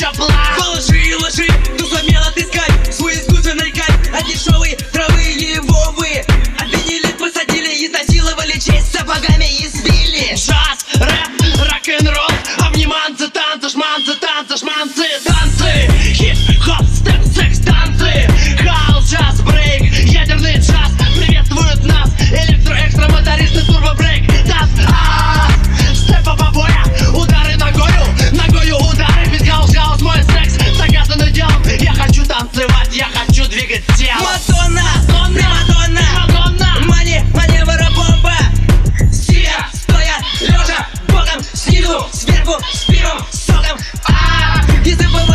Jump Spit em, suck em, ah Jestem pod